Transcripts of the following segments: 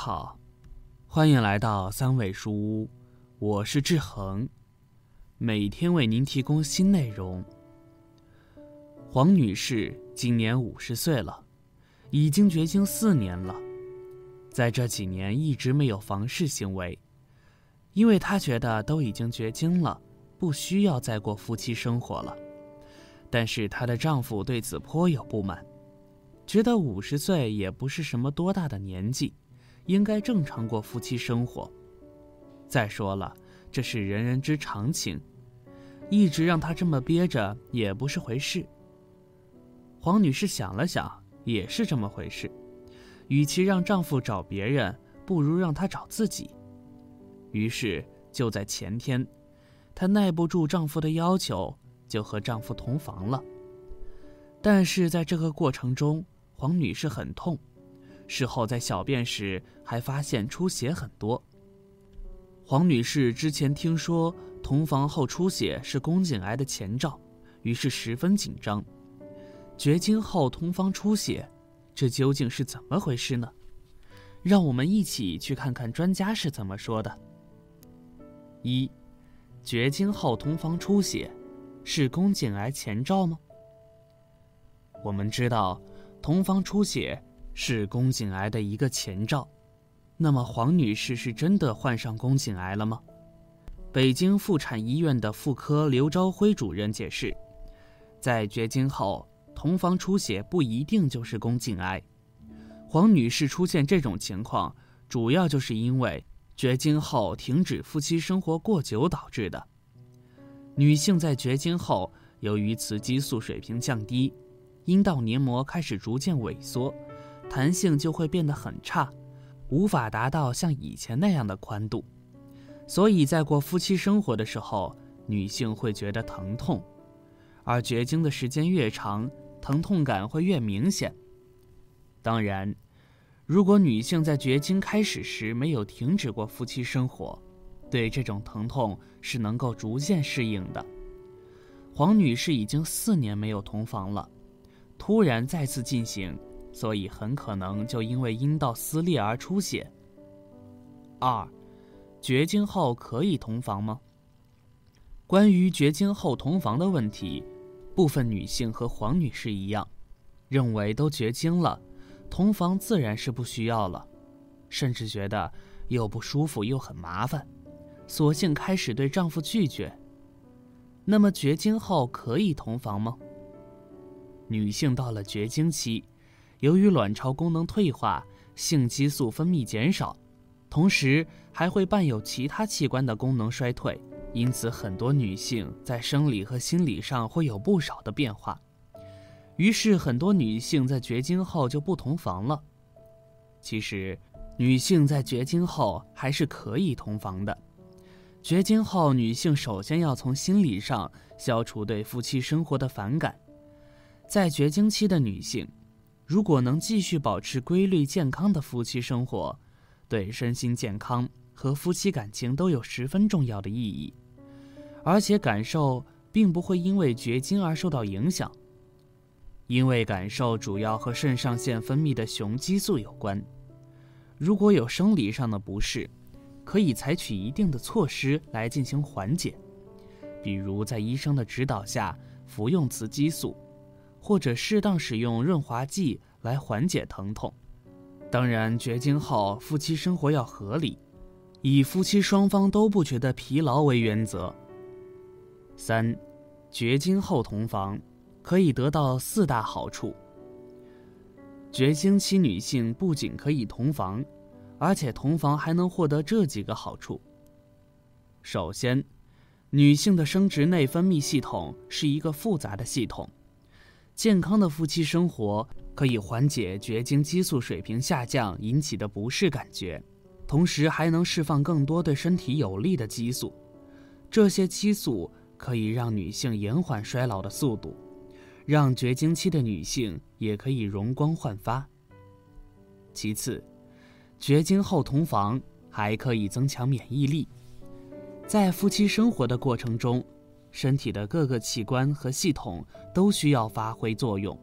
好，欢迎来到三味书屋，我是志恒，每天为您提供新内容。黄女士今年五十岁了，已经绝经四年了，在这几年一直没有房事行为，因为她觉得都已经绝经了，不需要再过夫妻生活了。但是她的丈夫对此颇有不满，觉得五十岁也不是什么多大的年纪。应该正常过夫妻生活。再说了，这是人人之常情，一直让他这么憋着也不是回事。黄女士想了想，也是这么回事。与其让丈夫找别人，不如让他找自己。于是就在前天，她耐不住丈夫的要求，就和丈夫同房了。但是在这个过程中，黄女士很痛。事后在小便时还发现出血很多。黄女士之前听说同房后出血是宫颈癌的前兆，于是十分紧张。绝经后同房出血，这究竟是怎么回事呢？让我们一起去看看专家是怎么说的。一，绝经后同房出血，是宫颈癌前兆吗？我们知道，同房出血。是宫颈癌的一个前兆，那么黄女士是真的患上宫颈癌了吗？北京妇产医院的妇科刘朝辉主任解释，在绝经后同房出血不一定就是宫颈癌，黄女士出现这种情况，主要就是因为绝经后停止夫妻生活过久导致的。女性在绝经后，由于雌激素水平降低，阴道黏膜开始逐渐萎缩。弹性就会变得很差，无法达到像以前那样的宽度，所以在过夫妻生活的时候，女性会觉得疼痛，而绝经的时间越长，疼痛感会越明显。当然，如果女性在绝经开始时没有停止过夫妻生活，对这种疼痛是能够逐渐适应的。黄女士已经四年没有同房了，突然再次进行。所以很可能就因为阴道撕裂而出血。二，绝经后可以同房吗？关于绝经后同房的问题，部分女性和黄女士一样，认为都绝经了，同房自然是不需要了，甚至觉得又不舒服又很麻烦，索性开始对丈夫拒绝。那么绝经后可以同房吗？女性到了绝经期。由于卵巢功能退化，性激素分泌减少，同时还会伴有其他器官的功能衰退，因此很多女性在生理和心理上会有不少的变化。于是很多女性在绝经后就不同房了。其实，女性在绝经后还是可以同房的。绝经后，女性首先要从心理上消除对夫妻生活的反感。在绝经期的女性。如果能继续保持规律健康的夫妻生活，对身心健康和夫妻感情都有十分重要的意义，而且感受并不会因为绝经而受到影响，因为感受主要和肾上腺分泌的雄激素有关。如果有生理上的不适，可以采取一定的措施来进行缓解，比如在医生的指导下服用雌激素。或者适当使用润滑剂来缓解疼痛。当然，绝经后夫妻生活要合理，以夫妻双方都不觉得疲劳为原则。三，绝经后同房可以得到四大好处。绝经期女性不仅可以同房，而且同房还能获得这几个好处。首先，女性的生殖内分泌系统是一个复杂的系统。健康的夫妻生活可以缓解绝经激素水平下降引起的不适感觉，同时还能释放更多对身体有利的激素。这些激素可以让女性延缓衰老的速度，让绝经期的女性也可以容光焕发。其次，绝经后同房还可以增强免疫力，在夫妻生活的过程中。身体的各个器官和系统都需要发挥作用，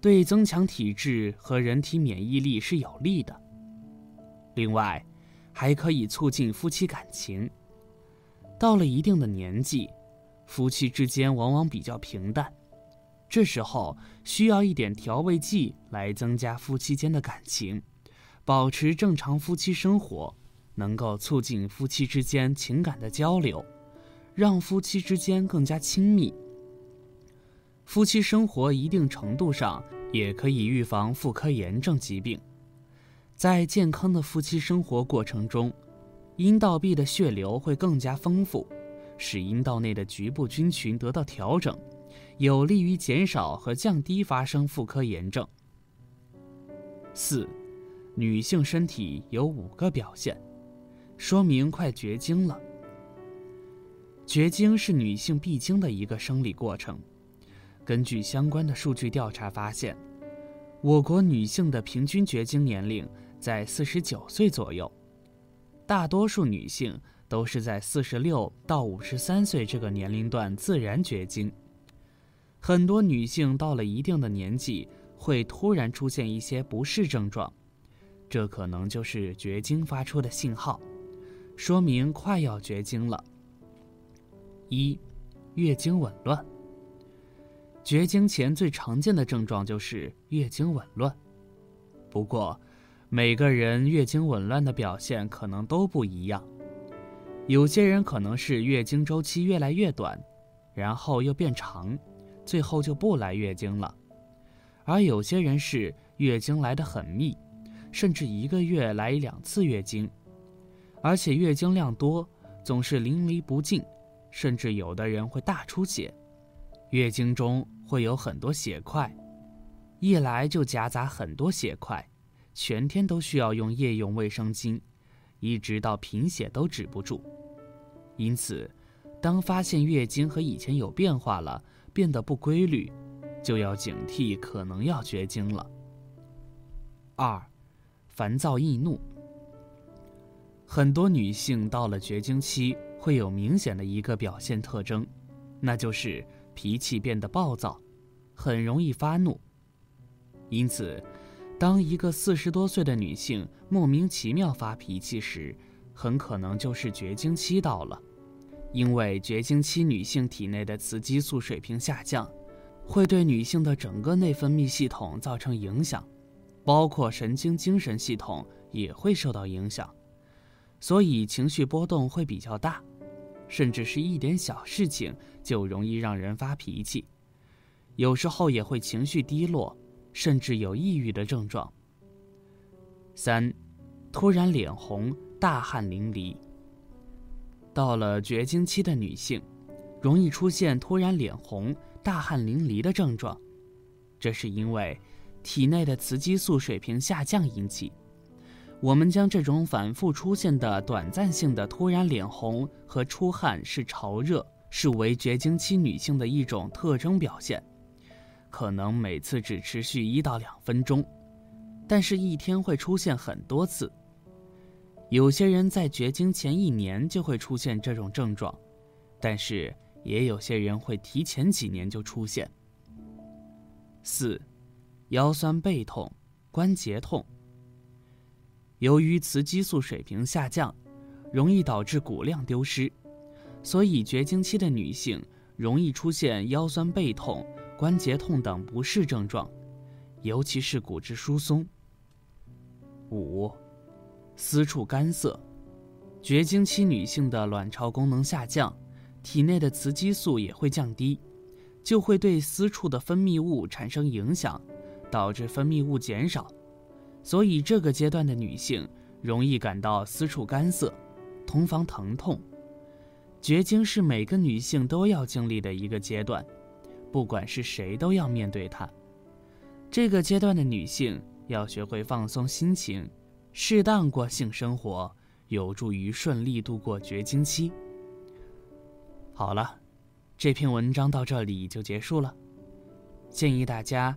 对增强体质和人体免疫力是有利的。另外，还可以促进夫妻感情。到了一定的年纪，夫妻之间往往比较平淡，这时候需要一点调味剂来增加夫妻间的感情，保持正常夫妻生活，能够促进夫妻之间情感的交流，让夫妻之间更加亲密。夫妻生活一定程度上也可以预防妇科炎症疾病。在健康的夫妻生活过程中，阴道壁的血流会更加丰富，使阴道内的局部菌群得到调整，有利于减少和降低发生妇科炎症。四，女性身体有五个表现，说明快绝经了。绝经是女性必经的一个生理过程。根据相关的数据调查发现，我国女性的平均绝经年龄。在四十九岁左右，大多数女性都是在四十六到五十三岁这个年龄段自然绝经。很多女性到了一定的年纪，会突然出现一些不适症状，这可能就是绝经发出的信号，说明快要绝经了。一，月经紊乱。绝经前最常见的症状就是月经紊乱，不过。每个人月经紊乱的表现可能都不一样，有些人可能是月经周期越来越短，然后又变长，最后就不来月经了；而有些人是月经来得很密，甚至一个月来两次月经，而且月经量多，总是淋漓不尽，甚至有的人会大出血，月经中会有很多血块，一来就夹杂很多血块。全天都需要用夜用卫生巾，一直到贫血都止不住。因此，当发现月经和以前有变化了，变得不规律，就要警惕，可能要绝经了。二，烦躁易怒。很多女性到了绝经期，会有明显的一个表现特征，那就是脾气变得暴躁，很容易发怒。因此。当一个四十多岁的女性莫名其妙发脾气时，很可能就是绝经期到了。因为绝经期女性体内的雌激素水平下降，会对女性的整个内分泌系统造成影响，包括神经精神系统也会受到影响，所以情绪波动会比较大，甚至是一点小事情就容易让人发脾气，有时候也会情绪低落。甚至有抑郁的症状。三，突然脸红、大汗淋漓。到了绝经期的女性，容易出现突然脸红、大汗淋漓的症状，这是因为体内的雌激素水平下降引起。我们将这种反复出现的短暂性的突然脸红和出汗是潮热视为绝经期女性的一种特征表现。可能每次只持续一到两分钟，但是一天会出现很多次。有些人在绝经前一年就会出现这种症状，但是也有些人会提前几年就出现。四，腰酸背痛、关节痛。由于雌激素水平下降，容易导致骨量丢失，所以绝经期的女性容易出现腰酸背痛。关节痛等不适症状，尤其是骨质疏松。五，私处干涩，绝经期女性的卵巢功能下降，体内的雌激素也会降低，就会对私处的分泌物产生影响，导致分泌物减少，所以这个阶段的女性容易感到私处干涩、同房疼痛。绝经是每个女性都要经历的一个阶段。不管是谁，都要面对它。这个阶段的女性要学会放松心情，适当过性生活，有助于顺利度过绝经期。好了，这篇文章到这里就结束了。建议大家